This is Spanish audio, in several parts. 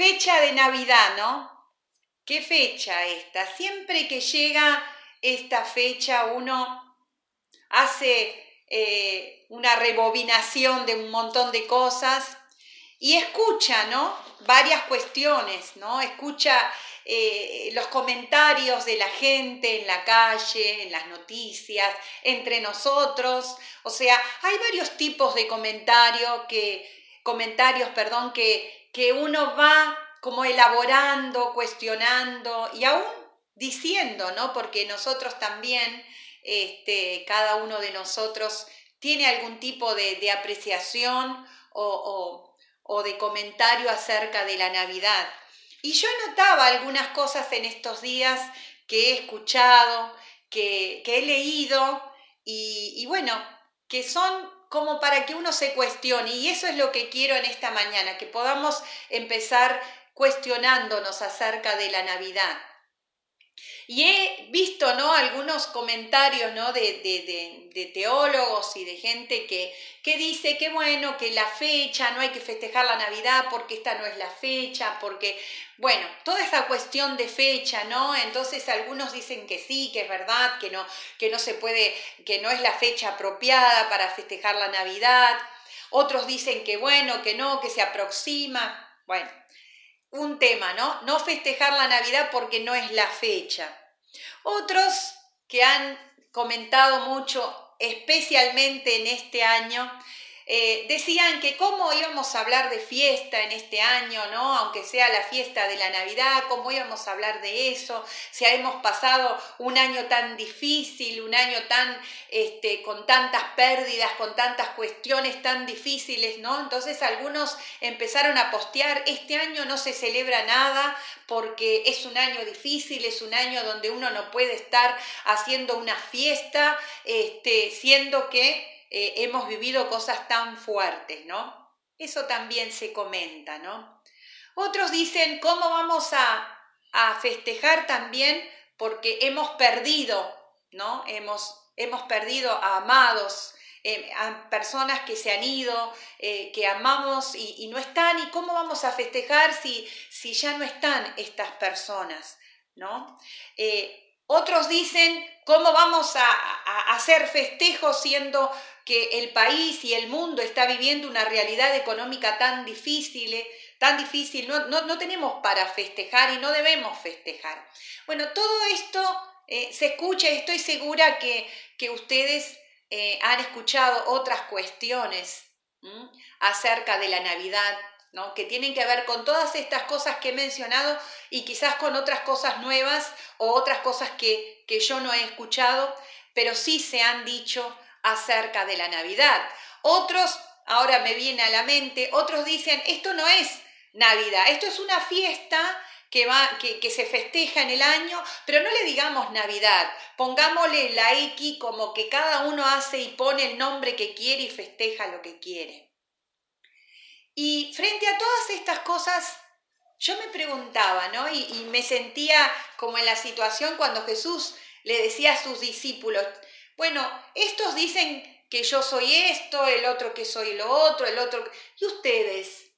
Fecha de Navidad, ¿no? ¿Qué fecha esta? Siempre que llega esta fecha uno hace eh, una rebobinación de un montón de cosas y escucha, ¿no? Varias cuestiones, ¿no? Escucha eh, los comentarios de la gente en la calle, en las noticias, entre nosotros. O sea, hay varios tipos de comentarios que, comentarios, perdón, que, que uno va como elaborando, cuestionando y aún diciendo, ¿no? Porque nosotros también, este, cada uno de nosotros tiene algún tipo de, apreciación o, de comentario acerca de la Navidad. Y yo notaba algunas cosas en estos días que he escuchado, que, he leído y, y bueno, que son como para que uno se cuestione. Y eso es lo que quiero en esta mañana, que podamos empezar cuestionándonos acerca de la Navidad. Y he visto ¿no? algunos comentarios ¿no? de, teólogos y de gente que, que dice que bueno, que la fecha, no hay que festejar la Navidad porque esta no es la fecha, porque, bueno, toda esa cuestión de fecha, ¿no? Entonces algunos dicen que sí, que es verdad, que no, que no se puede, que no es la fecha apropiada para festejar la Navidad. Otros dicen que bueno, que no, que se aproxima. Bueno, un tema, ¿no? No festejar la Navidad porque no es la fecha. Otros que han comentado mucho, especialmente en este año, eh, decían que cómo íbamos a hablar de fiesta en este año, ¿no? Aunque sea la fiesta de la Navidad, cómo íbamos a hablar de eso, si hemos pasado un año tan difícil, un año tan, este, con tantas pérdidas, con tantas cuestiones tan difíciles, ¿no? Entonces algunos empezaron a postear, este año no se celebra nada porque es un año difícil, es un año donde uno no puede estar haciendo una fiesta, este, siendo que eh, hemos vivido cosas tan fuertes, ¿no? Eso también se comenta, ¿no? Otros dicen, ¿cómo vamos a, festejar también? Porque hemos perdido, ¿no? Hemos, hemos perdido a amados, eh, a personas que se han ido, eh, que amamos y, no están, y cómo vamos a festejar si, si ya no están estas personas, ¿no? Otros dicen, ¿cómo vamos a, hacer festejos siendo que el país y el mundo está viviendo una realidad económica tan difícil, eh, tan difícil, no, no, tenemos para festejar y no debemos festejar. Bueno, todo esto eh, se escucha y estoy segura que, que ustedes eh, han escuchado otras cuestiones acerca de la Navidad, que tienen que ver con todas estas cosas que he mencionado y quizás con otras cosas nuevas o otras cosas que, que yo no he escuchado, pero sí se han dicho acerca de la Navidad. Otros, ahora me viene a la mente, otros dicen, esto no es Navidad, esto es una fiesta que, va, que, que, se festeja en el año, pero no le digamos Navidad, pongámosle la X como que cada uno hace y pone el nombre que quiere y festeja lo que quiere. Y frente a todas estas cosas, yo me preguntaba, ¿no? Y, me sentía como en la situación cuando Jesús le decía a sus discípulos, bueno, estos dicen que yo soy esto, el otro que soy lo otro, el otro... ¿Y ustedes?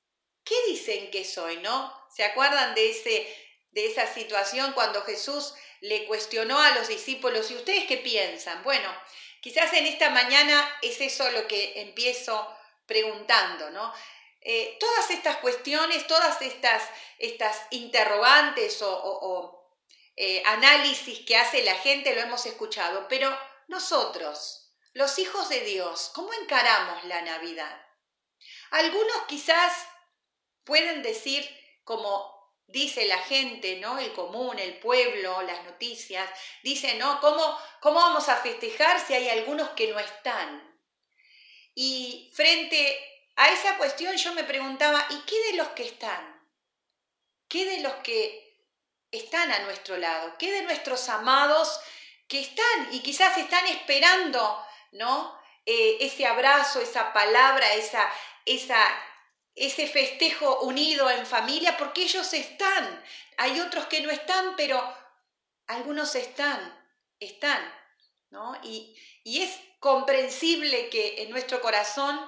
¿Qué dicen que soy, no? ¿Se acuerdan de, ese, de esa situación cuando Jesús le cuestionó a los discípulos, ¿y ustedes qué piensan? Bueno, quizás en esta mañana es eso lo que empiezo preguntando, ¿no? Eh, todas estas cuestiones, todas estas, estas interrogantes o, eh, análisis que hace la gente lo hemos escuchado, pero nosotros, los hijos de Dios, ¿cómo encaramos la Navidad? Algunos quizás pueden decir, como dice la gente, ¿no? El común, el pueblo, las noticias, dicen, ¿no? ¿Cómo, ¿Cómo vamos a festejar si hay algunos que no están? Y frente a esa cuestión yo me preguntaba, ¿y qué de los que están? ¿Qué de los que están a nuestro lado? ¿Qué de nuestros amados que están y quizás están esperando, ¿no? Eh, ese abrazo, esa palabra, esa, esa, ese festejo unido en familia, porque ellos están. Hay otros que no están, pero algunos están, están, ¿no? Y, y es comprensible que en nuestro corazón,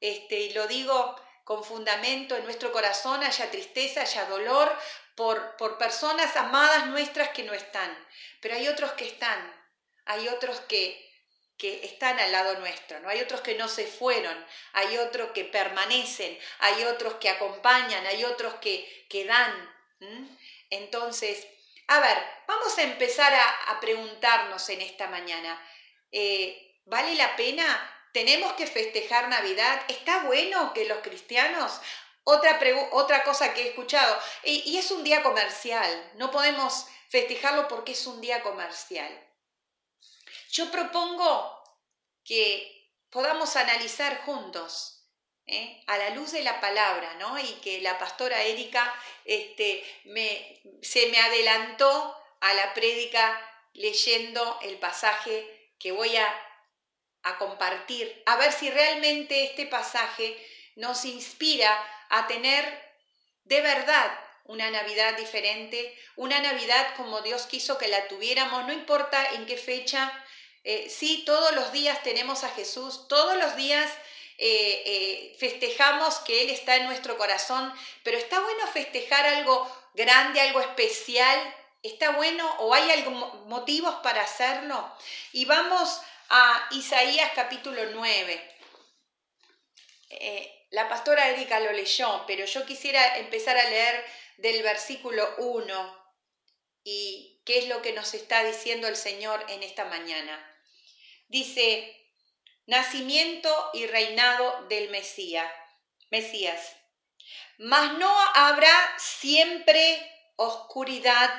este, y lo digo con fundamento en nuestro corazón haya tristeza, haya dolor por, por personas amadas nuestras que no están. Pero hay otros que están, hay otros que, que están al lado nuestro, ¿no? Hay otros que no se fueron, hay otros que permanecen, hay otros que acompañan, hay otros que, que dan. Entonces, a ver, vamos a empezar a, preguntarnos en esta mañana, eh, ¿vale la pena? ¿Tenemos que festejar Navidad? ¿Está bueno que los cristianos otra, otra, cosa que he escuchado, y, es un día comercial, no podemos festejarlo porque es un día comercial. Yo propongo que podamos analizar juntos, ¿eh? a la luz de la palabra, ¿no? Y que la pastora Erika este, me, se me adelantó a la prédica leyendo el pasaje que voy a, a compartir, a ver si realmente este pasaje nos inspira a tener de verdad una Navidad diferente, una Navidad como Dios quiso que la tuviéramos, no importa en qué fecha, eh, sí, todos los días tenemos a Jesús, todos los días eh, eh, festejamos que Él está en nuestro corazón, pero está bueno festejar algo grande, algo especial, está bueno o hay algún motivos para hacerlo. Y vamos a Isaías capítulo 9. la pastora Erika lo leyó, pero yo quisiera empezar a leer del versículo 1 y qué es lo que nos está diciendo el Señor en esta mañana. Dice, nacimiento y reinado del Mesías. Mesías. Mas no habrá siempre oscuridad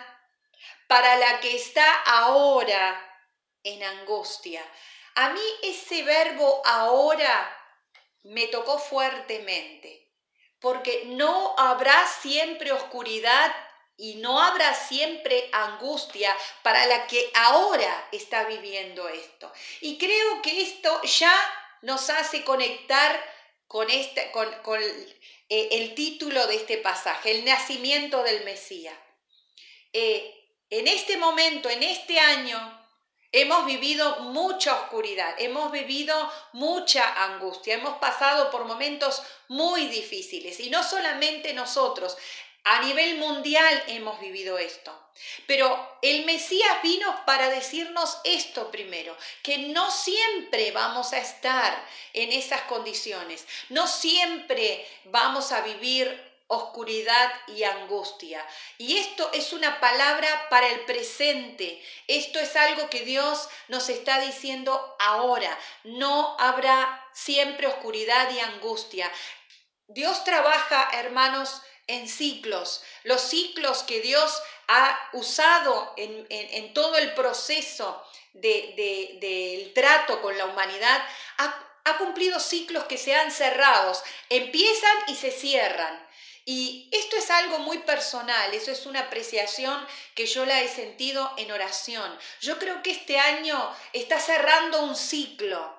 para la que está ahora en angustia. A mí ese verbo ahora me tocó fuertemente, porque no habrá siempre oscuridad y no habrá siempre angustia para la que ahora está viviendo esto. Y creo que esto ya nos hace conectar con, este, con, eh, el título de este pasaje, el nacimiento del Mesías. Eh, en este momento, en este año, Hemos vivido mucha oscuridad, hemos vivido mucha angustia, hemos pasado por momentos muy difíciles y no solamente nosotros, a nivel mundial hemos vivido esto. Pero el Mesías vino para decirnos esto primero, que no siempre vamos a estar en esas condiciones, no siempre vamos a vivir oscuridad y angustia. Y esto es una palabra para el presente. Esto es algo que Dios nos está diciendo ahora. No habrá siempre oscuridad y angustia. Dios trabaja, hermanos, en ciclos, los ciclos que Dios ha usado en, todo el proceso del trato con la humanidad, ha, ha cumplido ciclos que se han cerrado, empiezan y se cierran. Y esto es algo muy personal, eso es una apreciación que yo la he sentido en oración. Yo creo que este año está cerrando un ciclo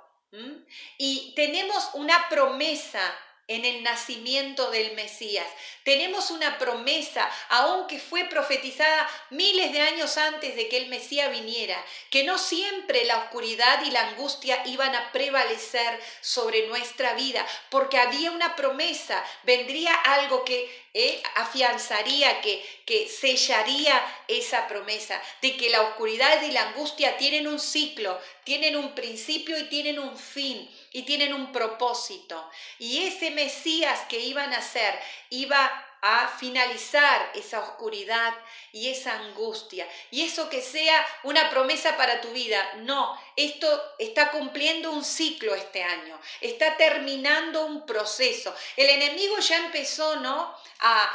y tenemos una promesa en el nacimiento del Mesías. Tenemos una promesa, aunque fue profetizada miles de años antes de que el Mesías viniera, que no siempre la oscuridad y la angustia iban a prevalecer sobre nuestra vida, porque había una promesa, vendría algo que eh, afianzaría, que, que sellaría esa promesa de que la oscuridad y la angustia tienen un ciclo, tienen un principio y tienen un fin y tienen un propósito. Y ese Mesías que iban a ser iba a finalizar esa oscuridad y esa angustia. Y eso que sea una promesa para tu vida. No, esto está cumpliendo un ciclo este año, está terminando un proceso. El enemigo ya empezó, ¿no? A,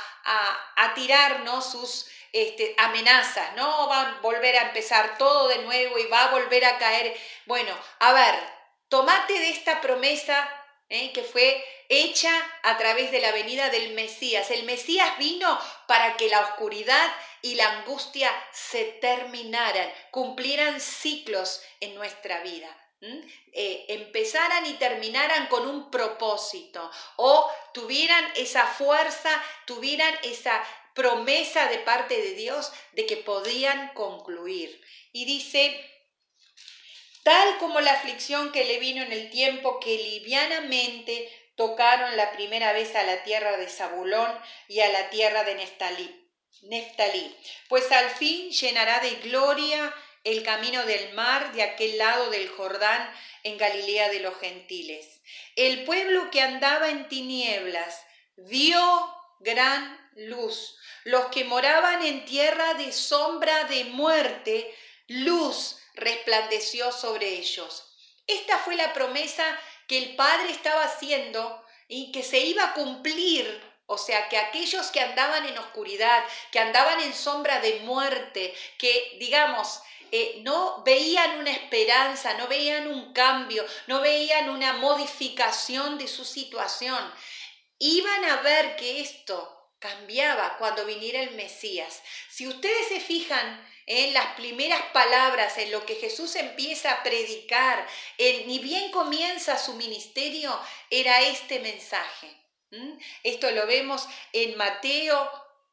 a, tirarnos sus este, amenazas, ¿no? Va a volver a empezar todo de nuevo y va a volver a caer. Bueno, a ver, Tomate de esta promesa ¿eh? que fue hecha a través de la venida del Mesías. El Mesías vino para que la oscuridad y la angustia se terminaran, cumplieran ciclos en nuestra vida. Eh, empezaran y terminaran con un propósito o tuvieran esa fuerza, tuvieran esa promesa de parte de Dios de que podían concluir. Y dice tal como la aflicción que le vino en el tiempo que livianamente tocaron la primera vez a la tierra de Zabulón y a la tierra de Neftalí. Pues al fin llenará de gloria el camino del mar de aquel lado del Jordán en Galilea de los gentiles. El pueblo que andaba en tinieblas vio gran luz. Los que moraban en tierra de sombra de muerte, luz resplandeció sobre ellos. Esta fue la promesa que el Padre estaba haciendo y que se iba a cumplir. O sea, que aquellos que andaban en oscuridad, que andaban en sombra de muerte, que, digamos, eh, no veían una esperanza, no veían un cambio, no veían una modificación de su situación, iban a ver que esto cambiaba cuando viniera el Mesías. Si ustedes se fijan en las primeras palabras, en lo que Jesús empieza a predicar, en, ni bien comienza su ministerio, era este mensaje. Esto lo vemos en Mateo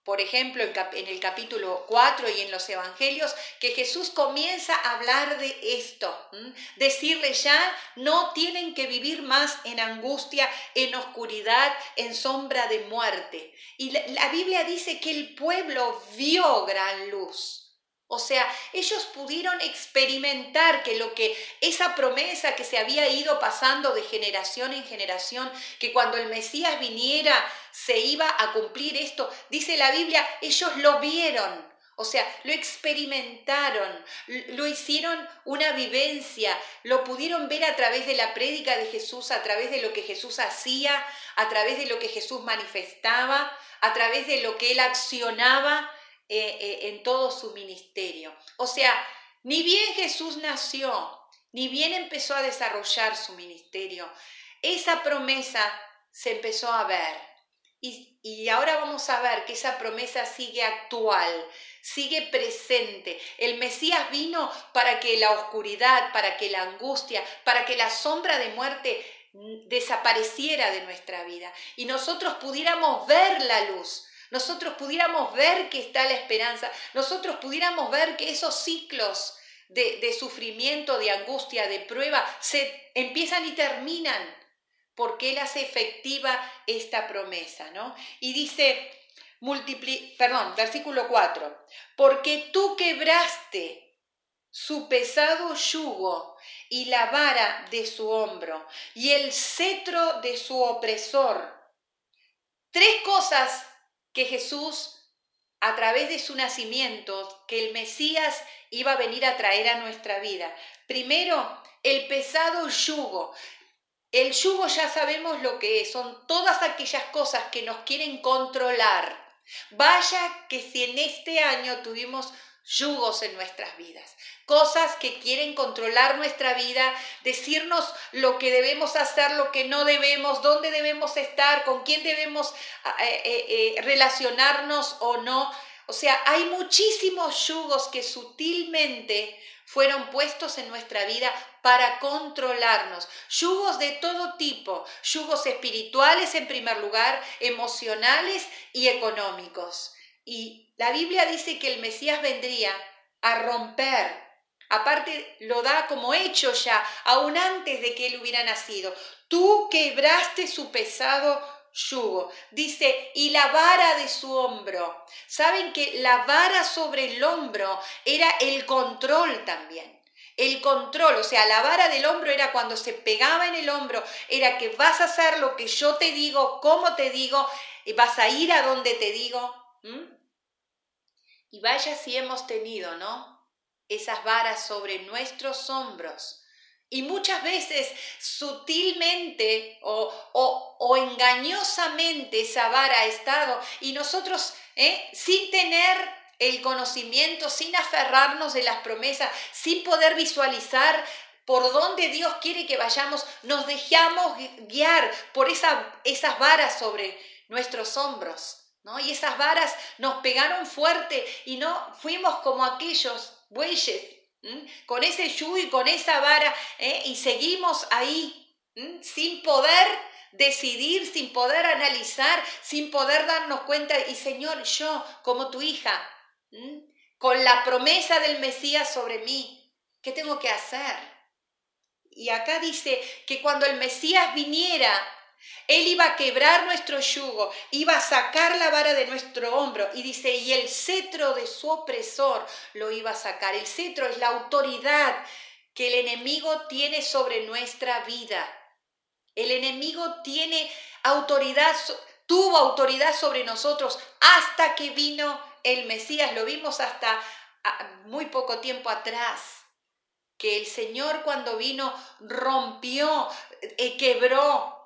por ejemplo, en el capítulo 4 y en los evangelios, que Jesús comienza a hablar de esto. Decirle ya, no tienen que vivir más en angustia, en oscuridad, en sombra de muerte. Y la Biblia dice que el pueblo vio gran luz. O sea, ellos pudieron experimentar que lo que esa promesa que se había ido pasando de generación en generación, que cuando el Mesías viniera se iba a cumplir esto, dice la Biblia, ellos lo vieron. O sea, lo experimentaron, lo hicieron una vivencia, lo pudieron ver a través de la prédica de Jesús, a través de lo que Jesús hacía, a través de lo que Jesús manifestaba, a través de lo que él accionaba eh, eh, en todo su ministerio. O sea, ni bien Jesús nació, ni bien empezó a desarrollar su ministerio, esa promesa se empezó a ver. Y, y, ahora vamos a ver que esa promesa sigue actual, sigue presente. El Mesías vino para que la oscuridad, para que la angustia, para que la sombra de muerte desapareciera de nuestra vida y nosotros pudiéramos ver la luz, nosotros pudiéramos ver que está la esperanza, nosotros pudiéramos ver que esos ciclos de, sufrimiento, de angustia, de prueba, se empiezan y terminan, porque Él hace efectiva esta promesa, ¿no? Y dice, multipli perdón, versículo 4, porque tú quebraste su pesado yugo y la vara de su hombro y el cetro de su opresor. Tres cosas que Jesús, a través de su nacimiento, que el Mesías iba a venir a traer a nuestra vida. Primero, el pesado yugo. El yugo ya sabemos lo que es, son todas aquellas cosas que nos quieren controlar. Vaya que si en este año tuvimos yugos en nuestras vidas, cosas que quieren controlar nuestra vida, decirnos lo que debemos hacer, lo que no debemos, dónde debemos estar, con quién debemos ah, eh, eh, eh, relacionarnos o no. O sea, hay muchísimos yugos que sutilmente fueron puestos en nuestra vida para controlarnos. Yugos de todo tipo, yugos espirituales en primer lugar, emocionales y económicos. Y la Biblia dice que el Mesías vendría a romper. Aparte lo da como hecho ya, aún antes de que él hubiera nacido. Tú quebraste su pesado yugo. Dice, y la vara de su hombro. Saben que la vara sobre el hombro era el control también. El control, o sea, la vara del hombro era cuando se pegaba en el hombro, era que vas a hacer lo que yo te digo, como te digo, vas a ir a donde te digo. Y vaya si hemos tenido, ¿no? Esas varas sobre nuestros hombros. Y muchas veces sutilmente o, o, engañosamente esa vara ha estado y nosotros, ¿eh? sin tener el conocimiento, sin aferrarnos de las promesas, sin poder visualizar por dónde Dios quiere que vayamos, nos dejamos guiar por esa, esas varas sobre nuestros hombros. Y esas varas nos pegaron fuerte y no fuimos como aquellos bueyes, con ese yugo con esa vara, ¿eh? y seguimos ahí, sin poder decidir, sin poder analizar, sin poder darnos cuenta, y Señor, yo como tu hija, con la promesa del Mesías sobre mí, ¿qué tengo que hacer? Y acá dice que cuando el Mesías viniera, Él iba a quebrar nuestro yugo, iba a sacar la vara de nuestro hombro y dice, y el cetro de su opresor lo iba a sacar. El cetro es la autoridad que el enemigo tiene sobre nuestra vida. El enemigo tiene autoridad, tuvo autoridad sobre nosotros hasta que vino el Mesías. Lo vimos hasta ah, muy poco tiempo atrás que el Señor cuando vino rompió, eh, quebró,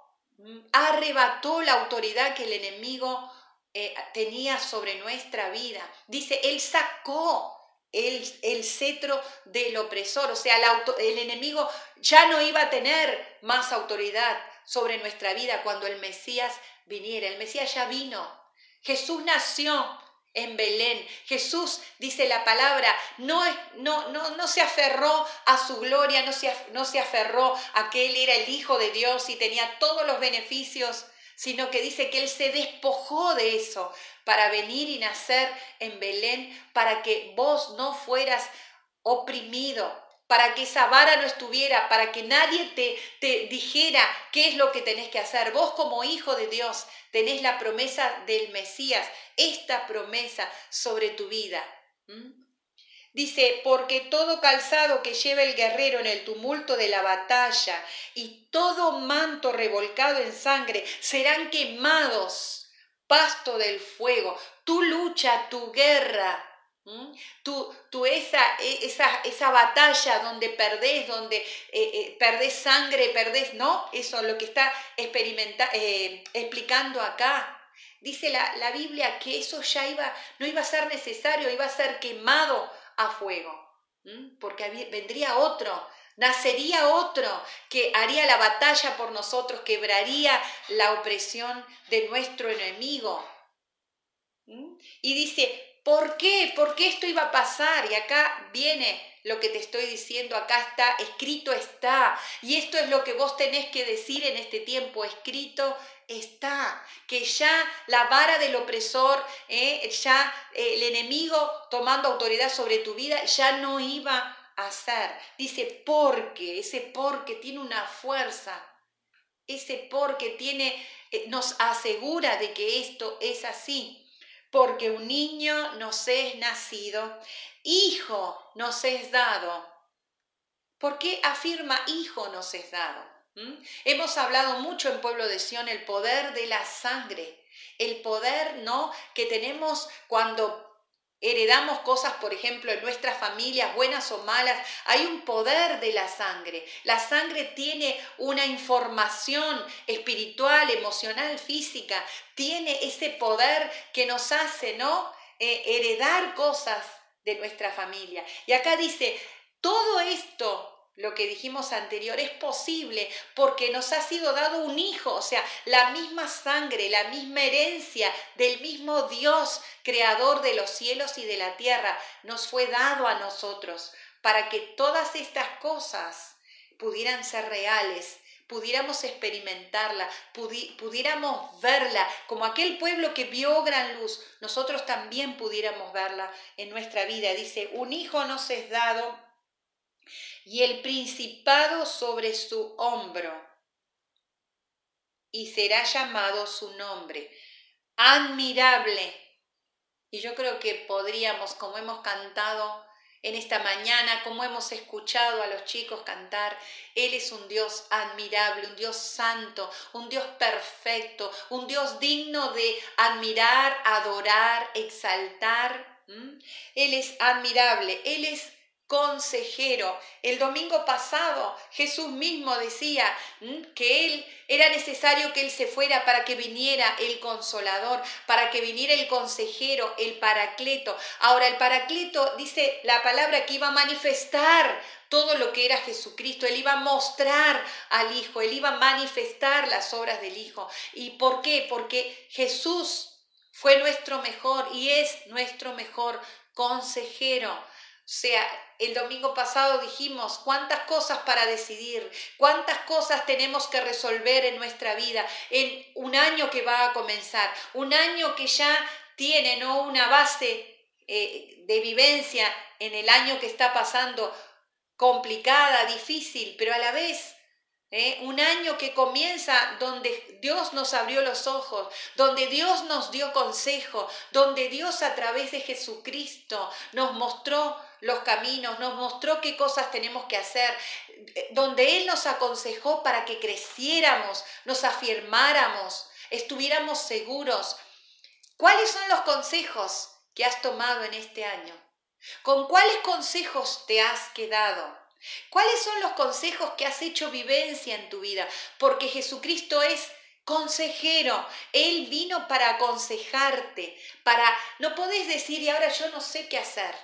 arrebató la autoridad que el enemigo eh, tenía sobre nuestra vida. Dice, Él sacó el, el cetro del opresor, o sea, el, el enemigo ya no iba a tener más autoridad sobre nuestra vida cuando el Mesías viniera. El Mesías ya vino. Jesús nació en Belén. Jesús, dice la palabra, no, no, no, no se aferró a su gloria, no se, no se aferró a que Él era el Hijo de Dios y tenía todos los beneficios, sino que dice que Él se despojó de eso para venir y nacer en Belén, para que vos no fueras oprimido, para que esa vara no estuviera, para que nadie te, te dijera qué es lo que tenés que hacer. Vos como hijo de Dios tenés la promesa del Mesías, esta promesa sobre tu vida. Dice, porque todo calzado que lleva el guerrero en el tumulto de la batalla y todo manto revolcado en sangre serán quemados, pasto del fuego. Tu lucha, tu guerra, ¿Mm? Tú, esa, e, esa, esa, batalla donde perdés, donde eh, eh, perdés sangre, perdés, ¿no? Eso es lo que está experimenta, eh, explicando acá. Dice la, la, Biblia que eso ya iba, no iba a ser necesario, iba a ser quemado a fuego, porque vendría otro, nacería otro que haría la batalla por nosotros, quebraría la opresión de nuestro enemigo. Y dice, ¿Por qué? ¿Por qué esto iba a pasar? Y acá viene lo que te estoy diciendo, acá está, escrito está. Y esto es lo que vos tenés que decir en este tiempo, escrito está. Que ya la vara del opresor, eh, ya eh, el enemigo tomando autoridad sobre tu vida, ya no iba a ser. Dice porque, ese porque tiene una fuerza. Ese porque tiene, eh, nos asegura de que esto es así porque un niño nos es nacido, hijo nos es dado. ¿Por qué afirma hijo nos es dado? ¿Mm? Hemos hablado mucho en Pueblo de Sion el poder de la sangre, el poder ¿no? que tenemos cuando heredamos cosas, por ejemplo, en nuestras familias, buenas o malas, hay un poder de la sangre. La sangre tiene una información espiritual, emocional, física, tiene ese poder que nos hace, ¿no? Eh, heredar cosas de nuestra familia. Y acá dice, todo esto lo que dijimos anterior, es posible porque nos ha sido dado un hijo, o sea, la misma sangre, la misma herencia del mismo Dios, creador de los cielos y de la tierra, nos fue dado a nosotros para que todas estas cosas pudieran ser reales, pudiéramos experimentarla, pudiéramos verla, como aquel pueblo que vio gran luz, nosotros también pudiéramos verla en nuestra vida. Dice, un hijo nos es dado y el principado sobre su hombro, y será llamado su nombre. Admirable. Y yo creo que podríamos, como hemos cantado en esta mañana, como hemos escuchado a los chicos cantar, Él es un Dios admirable, un Dios santo, un Dios perfecto, un Dios digno de admirar, adorar, exaltar. Él es admirable, Él es consejero. El domingo pasado Jesús mismo decía que él era necesario que él se fuera para que viniera el consolador, para que viniera el consejero, el paracleto. Ahora el paracleto dice la palabra que iba a manifestar todo lo que era Jesucristo, él iba a mostrar al Hijo, él iba a manifestar las obras del Hijo. ¿Y por qué? Porque Jesús fue nuestro mejor y es nuestro mejor consejero. O sea, el domingo pasado dijimos cuántas cosas para decidir, cuántas cosas tenemos que resolver en nuestra vida en un año que va a comenzar, un año que ya tiene ¿no? una base eh, de vivencia en el año que está pasando complicada, difícil, pero a la vez ¿eh? Un año que comienza donde Dios nos abrió los ojos, donde Dios nos dio consejo, donde Dios a través de Jesucristo nos mostró los caminos, nos mostró qué cosas tenemos que hacer, donde Él nos aconsejó para que creciéramos, nos afirmáramos, estuviéramos seguros. ¿Cuáles son los consejos que has tomado en este año? ¿Con cuáles consejos te has quedado? ¿Cuáles son los consejos que has hecho vivencia en tu vida? Porque Jesucristo es consejero. Él vino para aconsejarte, para... No podés decir, y ahora yo no sé qué hacer.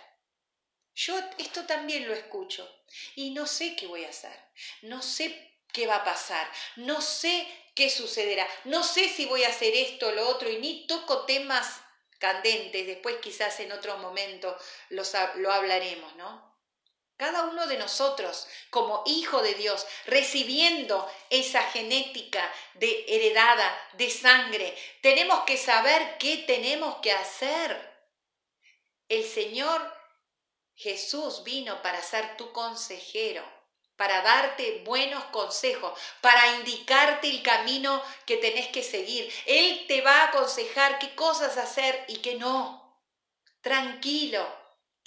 Yo esto también lo escucho y no sé qué voy a hacer. No sé qué va a pasar. No sé qué sucederá. No sé si voy a hacer esto o lo otro y ni toco temas candentes. Después quizás en otro momento los, lo hablaremos, ¿no? Cada uno de nosotros, como hijo de Dios, recibiendo esa genética de heredada, de sangre, tenemos que saber qué tenemos que hacer. El Señor Jesús vino para ser tu consejero, para darte buenos consejos, para indicarte el camino que tenés que seguir. Él te va a aconsejar qué cosas hacer y qué no. Tranquilo,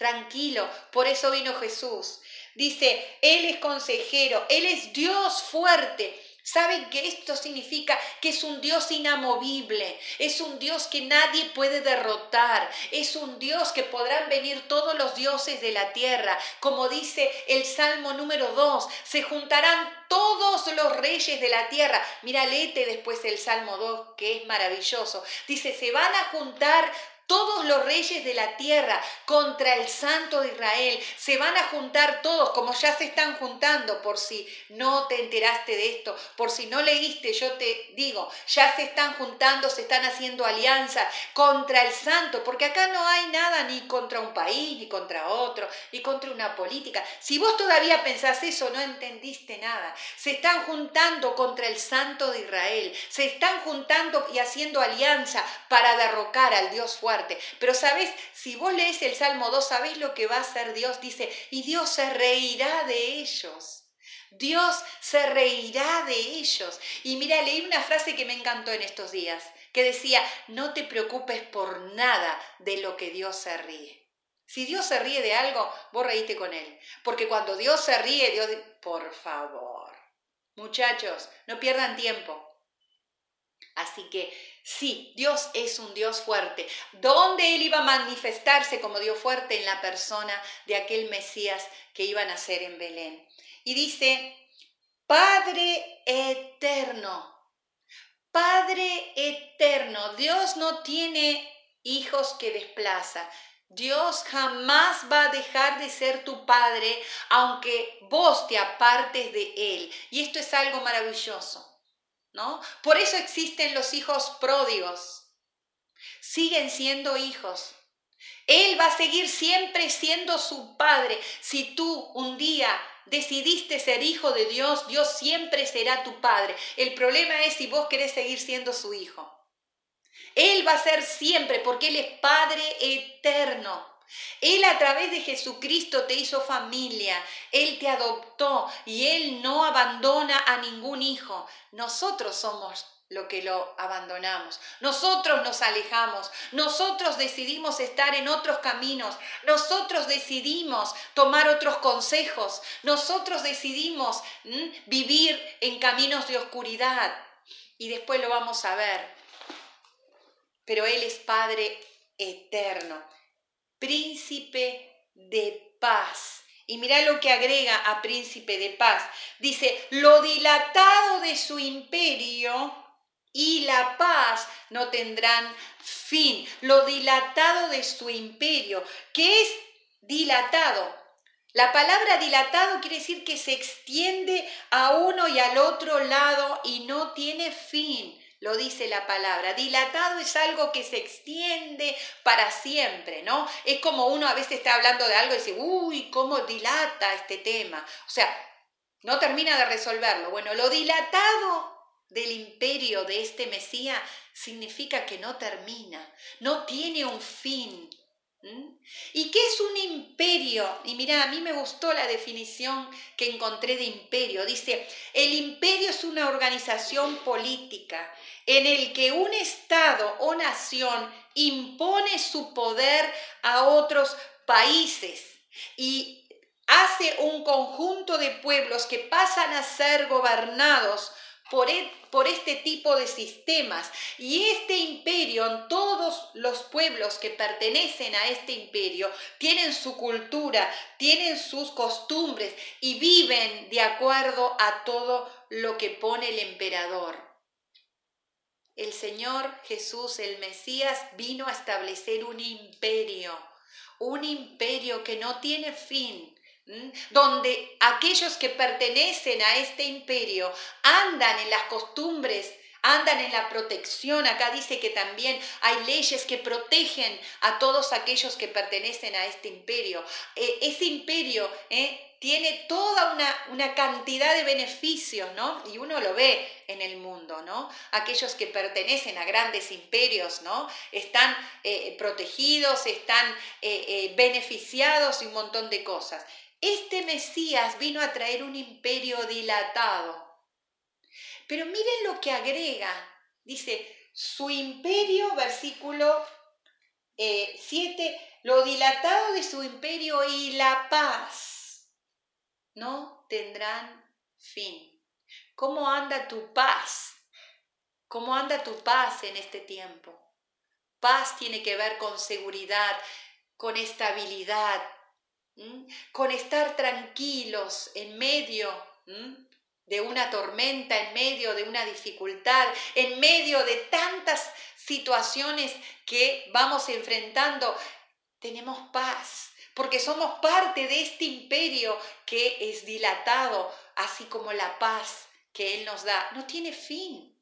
tranquilo. Por eso vino Jesús. Dice, Él es consejero, Él es Dios fuerte. ¿Saben que esto significa que es un Dios inamovible? Es un Dios que nadie puede derrotar. Es un Dios que podrán venir todos los dioses de la tierra. Como dice el Salmo número 2, se juntarán todos los reyes de la tierra. Mira, léete después el Salmo 2, que es maravilloso. Dice, se van a juntar todos los reyes de la tierra contra el santo de Israel. Se van a juntar todos, como ya se están juntando, por si no te enteraste de esto, por si no leíste, yo te digo, ya se están juntando, se están haciendo alianza contra el santo, porque acá no hay nada ni contra un país, ni contra otro, ni contra una política. Si vos todavía pensás eso, no entendiste nada. Se están juntando contra el santo de Israel, se están juntando y haciendo alianza para derrocar al Dios fuerte pero sabes, si vos lees el Salmo 2, sabés lo que va a hacer Dios. Dice, y Dios se reirá de ellos. Dios se reirá de ellos. Y mira, leí una frase que me encantó en estos días, que decía, no te preocupes por nada de lo que Dios se ríe. Si Dios se ríe de algo, vos reíte con Él. Porque cuando Dios se ríe, Dios... Por favor. Muchachos, no pierdan tiempo. Así que Sí, Dios es un Dios fuerte. ¿Dónde Él iba a manifestarse como Dios fuerte? En la persona de aquel Mesías que iba a nacer en Belén. Y dice, Padre eterno, Padre eterno, Dios no tiene hijos que desplaza. Dios jamás va a dejar de ser tu Padre aunque vos te apartes de Él. Y esto es algo maravilloso. ¿No? Por eso existen los hijos pródigos. Siguen siendo hijos. Él va a seguir siempre siendo su padre. Si tú un día decidiste ser hijo de Dios, Dios siempre será tu padre. El problema es si vos querés seguir siendo su hijo. Él va a ser siempre porque Él es Padre eterno. Él a través de Jesucristo te hizo familia, Él te adoptó y Él no abandona a ningún hijo. Nosotros somos lo que lo abandonamos. Nosotros nos alejamos, nosotros decidimos estar en otros caminos, nosotros decidimos tomar otros consejos, nosotros decidimos vivir en caminos de oscuridad y después lo vamos a ver. Pero Él es Padre eterno príncipe de paz. Y mira lo que agrega a príncipe de paz. Dice, lo dilatado de su imperio y la paz no tendrán fin. Lo dilatado de su imperio. ¿Qué es dilatado? La palabra dilatado quiere decir que se extiende a uno y al otro lado y no tiene fin lo dice la palabra. Dilatado es algo que se extiende para siempre, ¿no? Es como uno a veces está hablando de algo y dice, uy, ¿cómo dilata este tema? O sea, no termina de resolverlo. Bueno, lo dilatado del imperio de este Mesías significa que no termina, no tiene un fin. ¿Y qué es un imperio? Y mira, a mí me gustó la definición que encontré de imperio. Dice, el imperio es una organización política en el que un Estado o nación impone su poder a otros países y hace un conjunto de pueblos que pasan a ser gobernados e, por, este tipo de sistemas. Y este imperio, todos los pueblos que pertenecen a este imperio, tienen su cultura, tienen sus costumbres y viven de acuerdo a todo lo que pone el emperador. El Señor Jesús, el Mesías, vino a establecer un imperio, un imperio que no tiene fin, donde aquellos que pertenecen a este imperio andan en las costumbres, andan en la protección. Acá dice que también hay leyes que protegen a todos aquellos que pertenecen a este imperio. Eh, ese imperio eh, tiene toda una, cantidad de beneficios, ¿no? Y uno lo ve en el mundo, ¿no? Aquellos que pertenecen a grandes imperios, ¿no? Están eh, protegidos, están beneficiados y un montón de cosas. Este Mesías vino a traer un imperio dilatado. Pero miren lo que agrega. Dice, su imperio, versículo 7, eh, lo dilatado de su imperio y la paz no tendrán fin. ¿Cómo anda tu paz? ¿Cómo anda tu paz en este tiempo? Paz tiene que ver con seguridad, con estabilidad, con estar tranquilos en medio de una tormenta, en medio de una dificultad, en medio de tantas situaciones que vamos enfrentando, tenemos paz, porque somos parte de este imperio que es dilatado, así como la paz que Él nos da, no tiene fin.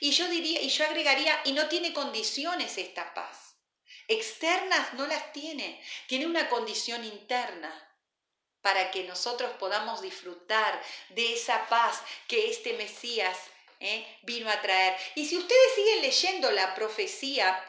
Y yo diría, y yo agregaría, y no tiene condiciones esta paz. Externas no las tiene, tiene una condición interna para que nosotros podamos disfrutar de esa paz que este Mesías eh, vino a traer. Y si ustedes siguen leyendo la profecía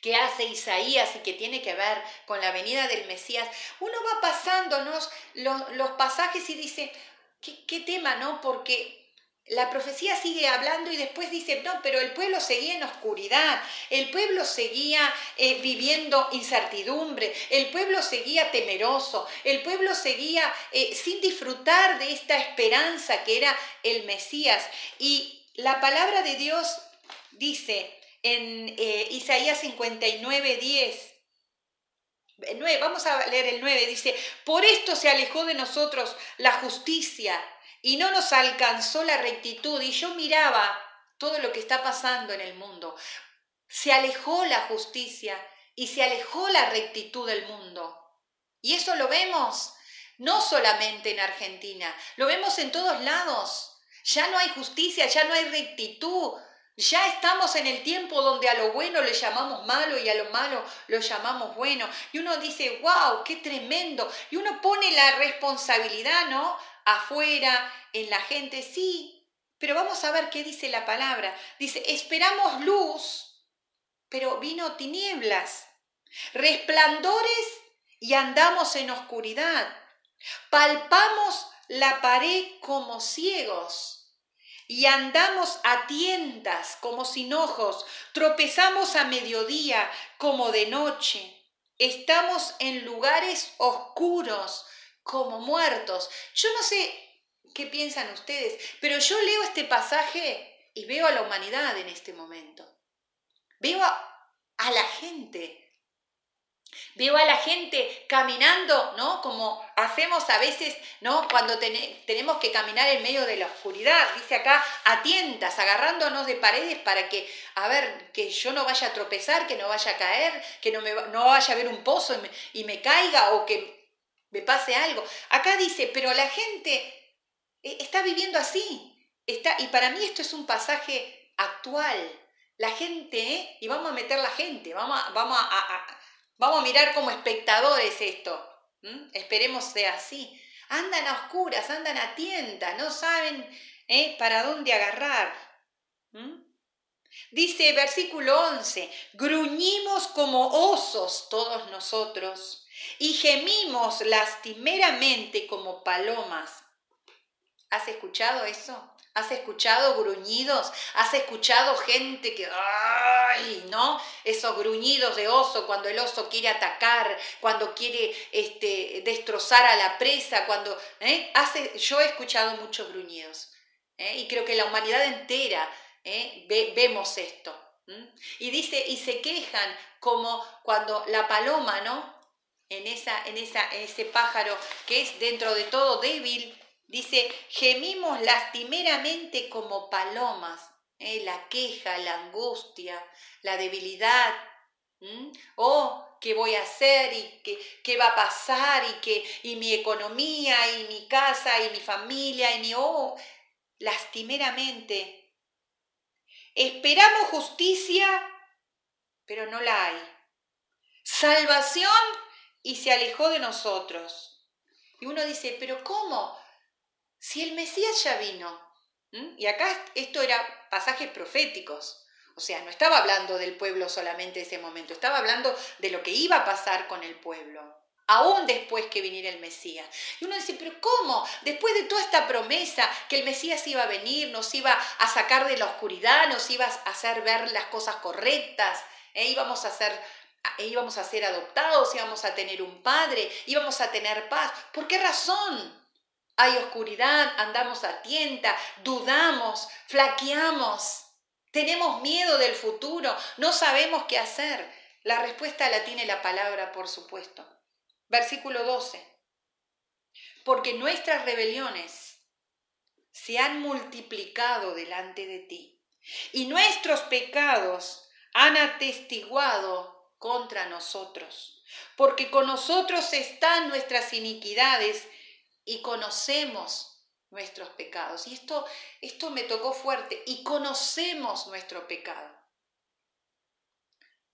que hace Isaías y que tiene que ver con la venida del Mesías, uno va pasándonos los, pasajes y dice, ¿qué, qué tema, no? Porque la profecía sigue hablando y después dice, no, pero el pueblo seguía en oscuridad, el pueblo seguía eh, viviendo incertidumbre, el pueblo seguía temeroso, el pueblo seguía eh, sin disfrutar de esta esperanza que era el Mesías. Y la palabra de Dios dice en eh, Isaías 59, 10, vamos a leer el 9, dice, por esto se alejó de nosotros la justicia y no nos alcanzó la rectitud. Y yo miraba todo lo que está pasando en el mundo. Se alejó la justicia y se alejó la rectitud del mundo. Y eso lo vemos no solamente en Argentina, lo vemos en todos lados. Ya no hay justicia, ya no hay rectitud. Ya estamos en el tiempo donde a lo bueno le llamamos malo y a lo malo lo llamamos bueno. Y uno dice, wow, qué tremendo. Y uno pone la responsabilidad, ¿no? Afuera, en la gente, sí, pero vamos a ver qué dice la palabra. Dice, esperamos luz, pero vino tinieblas, resplandores y andamos en oscuridad. Palpamos la pared como ciegos y andamos a tientas como sin ojos, tropezamos a mediodía como de noche. Estamos en lugares oscuros como muertos. Yo no sé qué piensan ustedes, pero yo leo este pasaje y veo a la humanidad en este momento. Veo a, la gente. Veo a la gente caminando, ¿no? Como hacemos a veces, ¿no? Cuando tenemos que caminar en medio de la oscuridad, dice acá, a tientas, agarrándonos de paredes para que, a ver, que yo no vaya a tropezar, que no vaya a caer, que no, vaya a ver un pozo y me caiga o que me pase algo. Acá dice, pero la gente eh, está viviendo así. Está, y para mí esto es un pasaje actual. La gente, y vamos a meter la gente, vamos a, vamos a, vamos a mirar como espectadores esto. Esperemos sea así. Andan a oscuras, andan a tientas, no saben ¿eh? para dónde agarrar. Dice versículo 11, gruñimos como osos todos nosotros y gemimos lastimeramente como palomas. ¿Has escuchado eso? ¿Has escuchado gruñidos? ¿Has escuchado gente que, ay, ¿no? Esos gruñidos de oso cuando el oso quiere atacar, cuando quiere este, destrozar a la presa, cuando... ¿eh? Hace, yo he escuchado muchos gruñidos ¿eh? y creo que la humanidad entera ¿eh? vemos esto. Y dice, y se quejan como cuando la paloma, ¿no? En, esa, en, esa, ese pájaro que es dentro de todo débil, Dice, gemimos lastimeramente como palomas. ¿eh? La queja, la angustia, la debilidad. Oh, ¿qué voy a hacer? ¿Y qué, qué va a pasar? ¿Y, qué, y mi economía? ¿Y mi casa? ¿Y mi familia? ¿Y mi... Oh, lastimeramente. Esperamos justicia, pero no la hay. Salvación y se alejó de nosotros. Y uno dice, pero ¿cómo? si el Mesías ya vino? Y acá esto era pasajes proféticos. O sea, no estaba hablando del pueblo solamente ese momento, estaba hablando de lo que iba a pasar con el pueblo, aún después que viniera el Mesías. Y uno dice, pero ¿cómo? Después de toda esta promesa que el Mesías iba a venir, nos iba a sacar de la oscuridad, nos iba a hacer ver las cosas correctas, e íbamos a ser íbamos a ser adoptados, íbamos a tener un padre, íbamos a tener paz. ¿Por qué razón? Hay oscuridad, andamos a tienta, dudamos, flaqueamos, tenemos miedo del futuro, no sabemos qué hacer. La respuesta la tiene la palabra, por supuesto. Versículo 12. Porque nuestras rebeliones se han multiplicado delante de ti y nuestros pecados han atestiguado contra nosotros. Porque con nosotros están nuestras iniquidades y conocemos nuestros pecados. Y esto, esto me tocó fuerte, y conocemos nuestro pecado.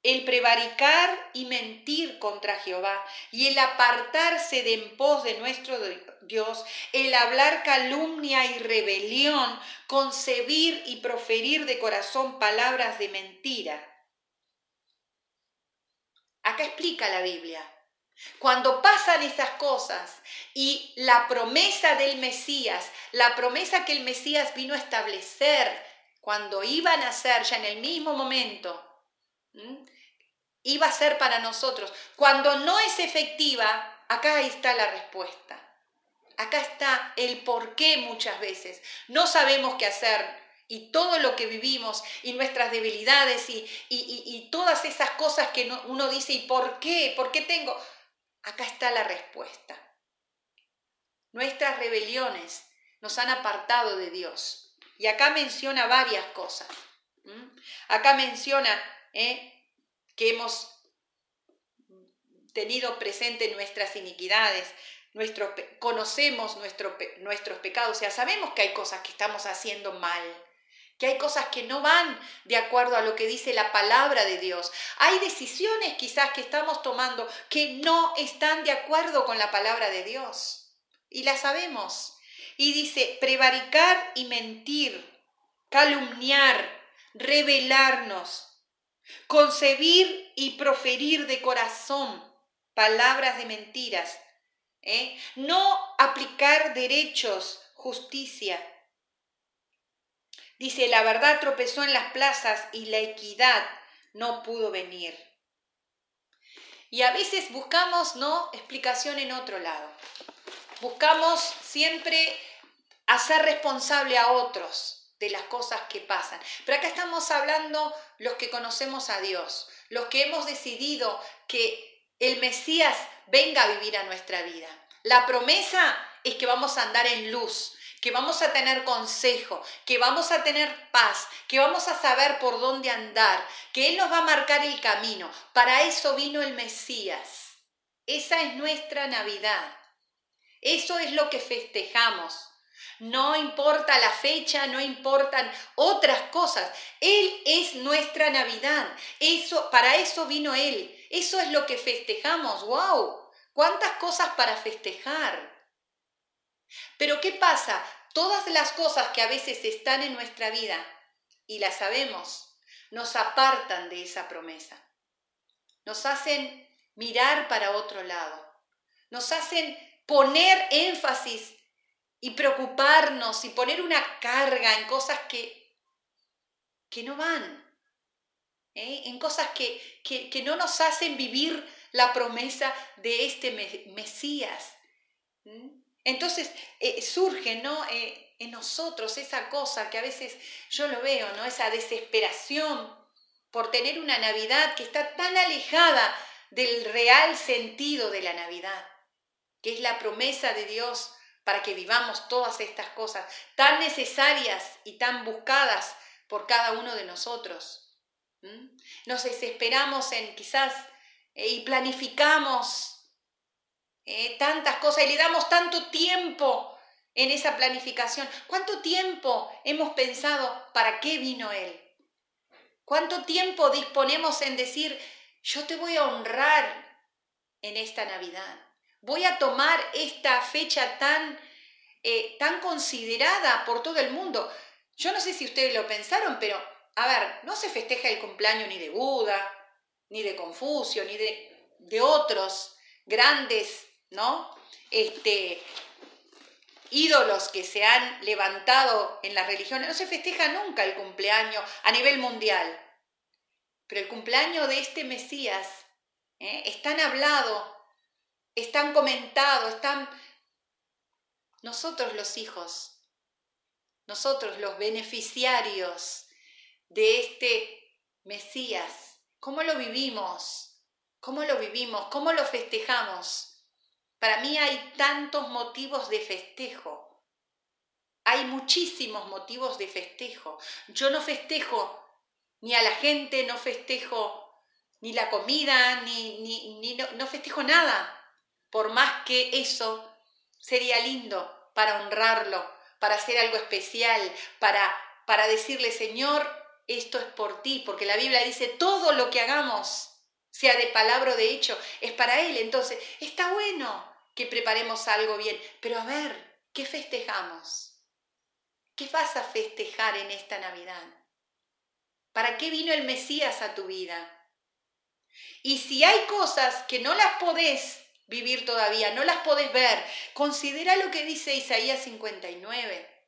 El prevaricar y mentir contra Jehová y el apartarse de en pos de nuestro Dios, el hablar calumnia y rebelión, concebir y proferir de corazón palabras de mentira. Explica la Biblia cuando pasan esas cosas y la promesa del Mesías, la promesa que el Mesías vino a establecer cuando iba a nacer ya en el mismo momento, iba a ser para nosotros. Cuando no es efectiva, acá está la respuesta. Acá está el por qué muchas veces. No sabemos qué hacer, y todo lo que vivimos y nuestras debilidades y, y, todas esas cosas que uno dice, ¿y por qué? ¿Por qué tengo? Acá está la respuesta. Nuestras rebeliones nos han apartado de Dios. Y acá menciona varias cosas. Acá menciona eh, que hemos tenido presente nuestras iniquidades, nuestro, conocemos nuestros pecados, o sea, sabemos que hay cosas que estamos haciendo mal, que hay cosas que no van de acuerdo a lo que dice la palabra de Dios. Hay decisiones quizás que estamos tomando que no están de acuerdo con la palabra de Dios. Y la sabemos. Y dice, prevaricar y mentir, calumniar, rebelarnos, concebir y proferir de corazón palabras de mentiras, ¿eh? no aplicar derechos, justicia, Dice, la verdad tropezó en las plazas y la equidad no pudo venir. Y a veces buscamos, ¿no? Explicación en otro lado. Buscamos siempre hacer responsable a otros de las cosas que pasan. Pero acá estamos hablando los que conocemos a Dios, los que hemos decidido que el Mesías venga a vivir a nuestra vida. La promesa es que vamos a andar en luz, que vamos a tener consejo, que vamos a tener paz, que vamos a saber por dónde andar, que Él nos va a marcar el camino. Para eso vino el Mesías. Esa es nuestra Navidad. Eso es lo que festejamos. No importa la fecha, no importan otras cosas. Él es nuestra Navidad. Eso, para eso vino Él. Eso es lo que festejamos. ¡Wow! ¿Cuántas cosas para festejar? Pero ¿qué pasa? Todas las cosas que a veces están en nuestra vida y las sabemos, nos apartan de esa promesa. Nos hacen mirar para otro lado. Nos hacen poner énfasis y preocuparnos y poner una carga en cosas que, que no van, ¿eh? en cosas que, que, no nos hacen vivir la promesa de este Mesías. Entonces eh, surge ¿no? Eh, en nosotros esa cosa que a veces yo lo veo, ¿no? esa desesperación por tener una Navidad que está tan alejada del real sentido de la Navidad, que es la promesa de Dios para que vivamos todas estas cosas tan necesarias y tan buscadas por cada uno de nosotros. Nos desesperamos en quizás eh, y planificamos eh, tantas cosas y le damos tanto tiempo en esa planificación. ¿Cuánto tiempo hemos pensado para qué vino Él? ¿Cuánto tiempo disponemos en decir, yo te voy a honrar en esta Navidad? voy a tomar esta fecha tan, eh, tan considerada por todo el mundo. Yo no sé si ustedes lo pensaron, pero a ver, no se festeja el cumpleaños ni de Buda, ni de Confucio, ni de, de otros grandes, ¿no? Este, ídolos que se han levantado en las religiones. No se festeja nunca el cumpleaños a nivel mundial. Pero el cumpleaños de este Mesías ¿eh? es tan hablado están comentados, están nosotros los hijos, nosotros los beneficiarios de este Mesías, ¿cómo lo vivimos? ¿Cómo lo vivimos? ¿Cómo lo festejamos? Para mí hay tantos motivos de festejo. Hay muchísimos motivos de festejo. Yo no festejo ni a la gente, no festejo ni la comida, ni, ni, no, no festejo nada por más que eso sería lindo para honrarlo, para hacer algo especial, para, para decirle, Señor, esto es por ti, porque la Biblia dice, todo lo que hagamos, sea de palabra o de hecho, es para Él. Entonces, está bueno que preparemos algo bien, pero a ver, ¿qué festejamos? ¿Qué vas a festejar en esta Navidad? ¿Para qué vino el Mesías a tu vida? Y si hay cosas que no las podés vivir todavía, no las podés ver. Considera lo que dice Isaías 59.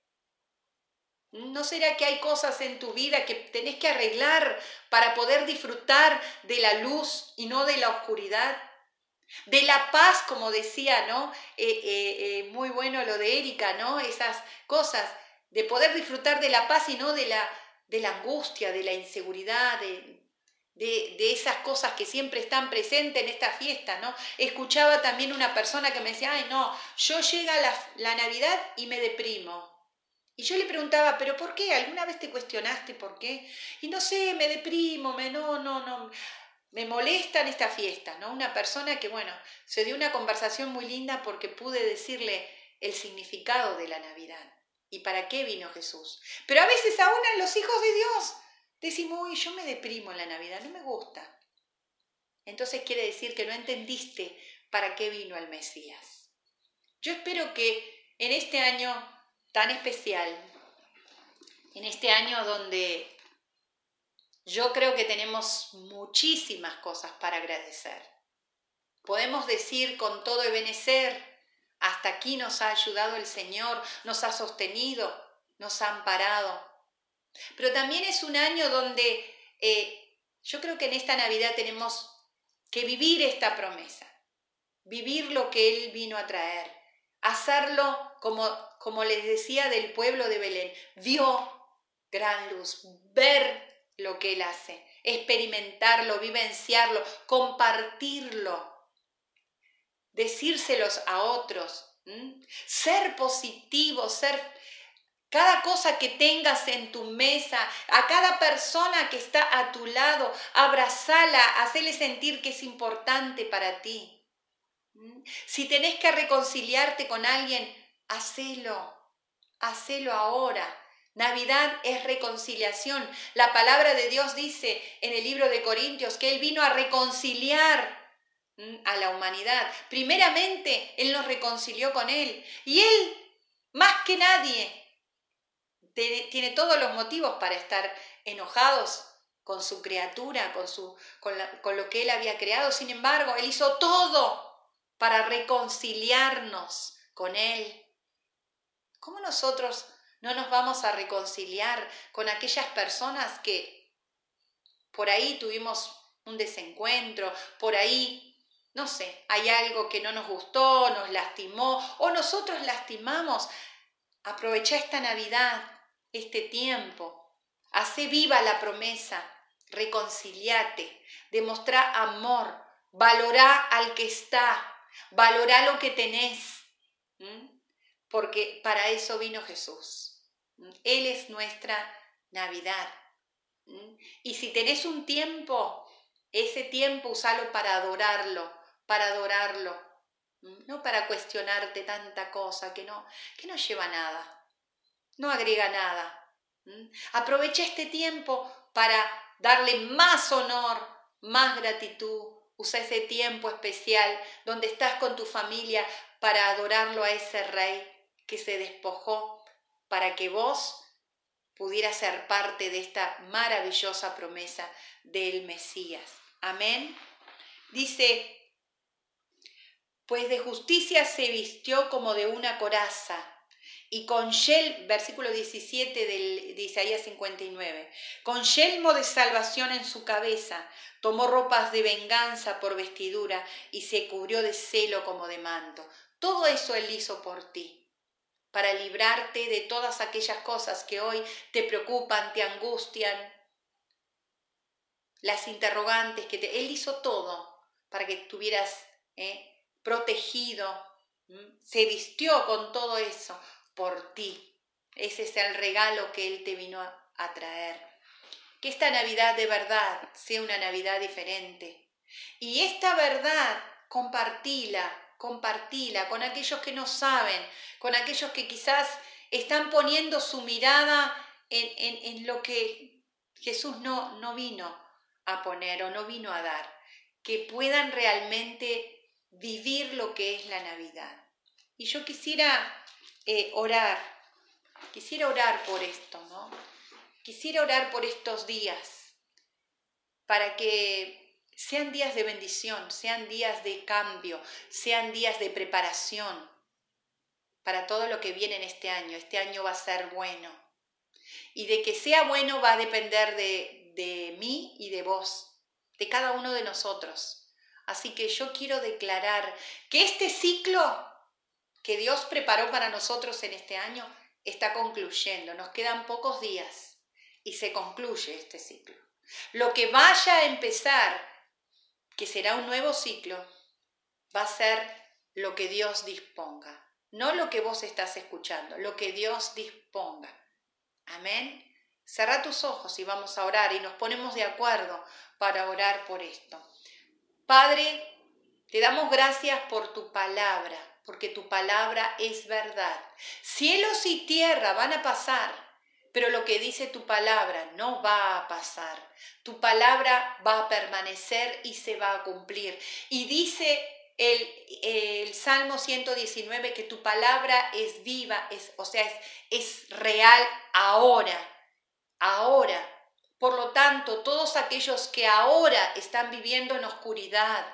¿No será que hay cosas en tu vida que tenés que arreglar para poder disfrutar de la luz y no de la oscuridad? De la paz, como decía, ¿no? Eh, eh, eh, muy bueno lo de Erika, ¿no? Esas cosas, de poder disfrutar de la paz y no de la, de la angustia, de la inseguridad, de, de, esas cosas que siempre están presentes en esta fiesta, ¿no? Escuchaba también una persona que me decía, ay, no, yo llega la, Navidad y me deprimo. Y yo le preguntaba, ¿pero por qué? ¿Alguna vez te cuestionaste por qué? Y no sé, me deprimo, me no, no, no, me molesta en esta fiesta, ¿no? Una persona que, bueno, se dio una conversación muy linda porque pude decirle el significado de la Navidad y para qué vino Jesús. Pero a veces aún los hijos de Dios decimos, uy, yo me deprimo en la Navidad, no me gusta. Entonces quiere decir que no entendiste para qué vino el Mesías. Yo espero que en este año tan especial, en este año donde yo creo que tenemos muchísimas cosas para agradecer. Podemos decir con todo Ebenecer, hasta aquí nos ha ayudado el Señor, nos ha sostenido, nos ha amparado. Pero también es un año donde eh, yo creo que en esta Navidad tenemos que vivir esta promesa, vivir lo que Él vino a traer, hacerlo como, como les decía del pueblo de Belén, vio gran luz, ver lo que Él hace, experimentarlo, vivenciarlo, compartirlo, decírselos a otros, ser positivo, ser cada cosa que tengas en tu mesa, a cada persona que está a tu lado, abrazala, hacele sentir que es importante para ti. Si tenés que reconciliarte con alguien, hacelo, hacelo ahora. Navidad es reconciliación. La palabra de Dios dice en el libro de Corintios que Él vino a reconciliar a la humanidad. Primeramente, Él nos reconcilió con Él. Y Él, más que nadie, tiene, todos los motivos para estar enojados con su criatura, con, su, con, con lo que él había creado. Sin embargo, él hizo todo para reconciliarnos con él. ¿Cómo nosotros no nos vamos a reconciliar con aquellas personas que por ahí tuvimos un desencuentro, por ahí, no sé, hay algo que no nos gustó, nos lastimó o nosotros lastimamos? Aprovecha esta Navidad, este tiempo, hace viva la promesa. Reconciliate, demostrar amor, valorá al que está, valorá lo que tenés, porque para eso vino Jesús. Él es nuestra Navidad. Y si tenés un tiempo, ese tiempo usalo para adorarlo, para adorarlo, no para cuestionarte tanta cosa que no, que no lleva nada, no agrega nada. Aprovecha este tiempo para darle más honor, más gratitud. Usa ese tiempo especial donde estás con tu familia para adorarlo a ese rey que se despojó para que vos pudieras ser parte de esta maravillosa promesa del Mesías. Amén. Dice, pues de justicia se vistió como de una coraza y con yel, versículo 17 del, de Isaías 59, con yelmo de salvación en su cabeza, tomó ropas de venganza por vestidura y se cubrió de celo como de manto. Todo eso Él hizo por ti, para librarte de todas aquellas cosas que hoy te preocupan, te angustian, las interrogantes que te... Él hizo todo para que estuvieras eh, protegido, se vistió con todo eso por ti. Ese es el regalo que Él te vino a, traer. Que esta Navidad de verdad sea una Navidad diferente. Y esta verdad, compartila, compartila con aquellos que no saben, con aquellos que quizás están poniendo su mirada en, en, lo que Jesús no, no vino a poner o no vino a dar. Que puedan realmente vivir lo que es la Navidad. Y yo quisiera eh, orar. Quisiera orar por esto, ¿no? Quisiera orar por estos días, para que sean días de bendición, sean días de cambio, sean días de preparación para todo lo que viene en este año. Este año va a ser bueno. Y de que sea bueno va a depender de, de mí y de vos, de cada uno de nosotros. Así que yo quiero declarar que este ciclo que Dios preparó para nosotros en este año está concluyendo. Nos quedan pocos días y se concluye este ciclo. Lo que vaya a empezar, que será un nuevo ciclo, va a ser lo que Dios disponga. No lo que vos estás escuchando, lo que Dios disponga. Amén. Cerra tus ojos y vamos a orar y nos ponemos de acuerdo para orar por esto. Padre, te damos gracias por tu palabra porque tu palabra es verdad. Cielos y tierra van a pasar, pero lo que dice tu palabra no va a pasar. Tu palabra va a permanecer y se va a cumplir. Y dice el, el, Salmo 119 que tu palabra es viva, es, o sea, es, es real ahora, ahora. Por lo tanto, todos aquellos que ahora están viviendo en oscuridad,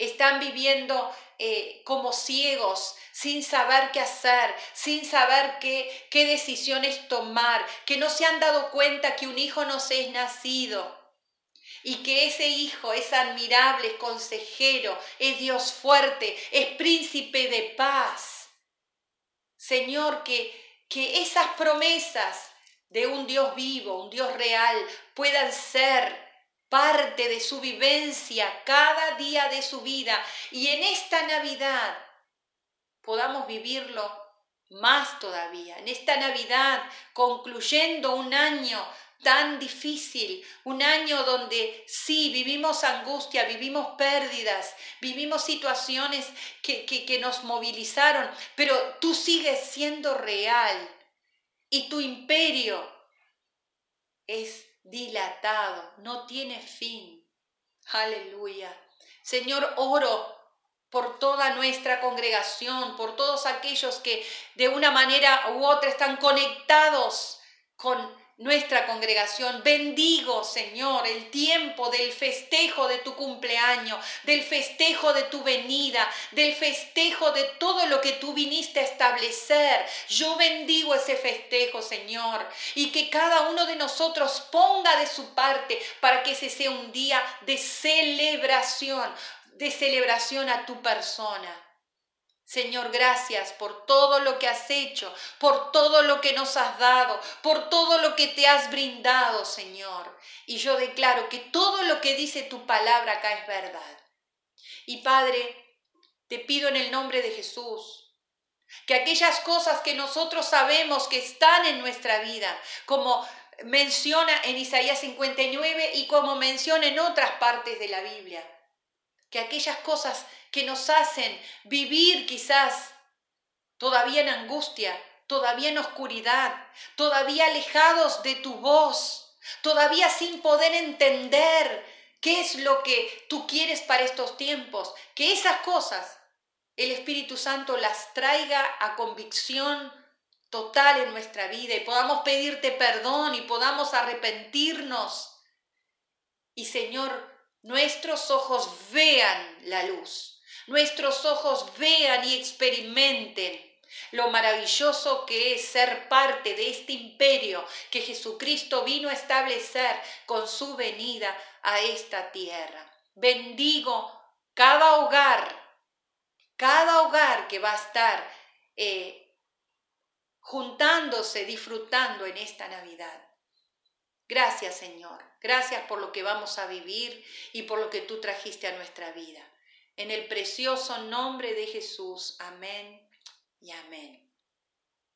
están viviendo eh, como ciegos, sin saber qué hacer, sin saber qué, qué decisiones tomar, que no se han dado cuenta que un hijo no se es nacido y que ese hijo es admirable, es consejero, es Dios fuerte, es príncipe de paz. Señor, que, que esas promesas de un Dios vivo, un Dios real, puedan ser parte de su vivencia cada día de su vida y en esta Navidad podamos vivirlo más todavía. En esta Navidad, concluyendo un año tan difícil, un año donde sí vivimos angustia, vivimos pérdidas, vivimos situaciones que, que, que nos movilizaron, pero tú sigues siendo real y tu imperio es dilatado, no tiene fin. Aleluya. Señor, oro por toda nuestra congregación, por todos aquellos que de una manera u otra están conectados con nuestra congregación. Bendigo, Señor, el tiempo del festejo de tu cumpleaños, del festejo de tu venida, del festejo de todo lo que tú viniste a establecer. Yo bendigo ese festejo, Señor, y que cada uno de nosotros ponga de su parte para que ese sea un día de celebración, de celebración a tu persona. Señor, gracias por todo lo que has hecho, por todo lo que nos has dado, por todo lo que te has brindado, Señor. Y yo declaro que todo lo que dice tu palabra acá es verdad. Y Padre, te pido en el nombre de Jesús, que aquellas cosas que nosotros sabemos que están en nuestra vida, como menciona en Isaías 59 y como menciona en otras partes de la Biblia, que aquellas cosas que nos hacen vivir quizás todavía en angustia, todavía en oscuridad, todavía alejados de tu voz, todavía sin poder entender qué es lo que tú quieres para estos tiempos, que esas cosas el Espíritu Santo las traiga a convicción total en nuestra vida y podamos pedirte perdón y podamos arrepentirnos. Y Señor, nuestros ojos vean la luz, nuestros ojos vean y experimenten lo maravilloso que es ser parte de este imperio que Jesucristo vino a establecer con su venida a esta tierra. Bendigo cada hogar, cada hogar que va a estar eh, juntándose, disfrutando en esta Navidad. Gracias Señor, gracias por lo que vamos a vivir y por lo que tú trajiste a nuestra vida. En el precioso nombre de Jesús, amén y amén.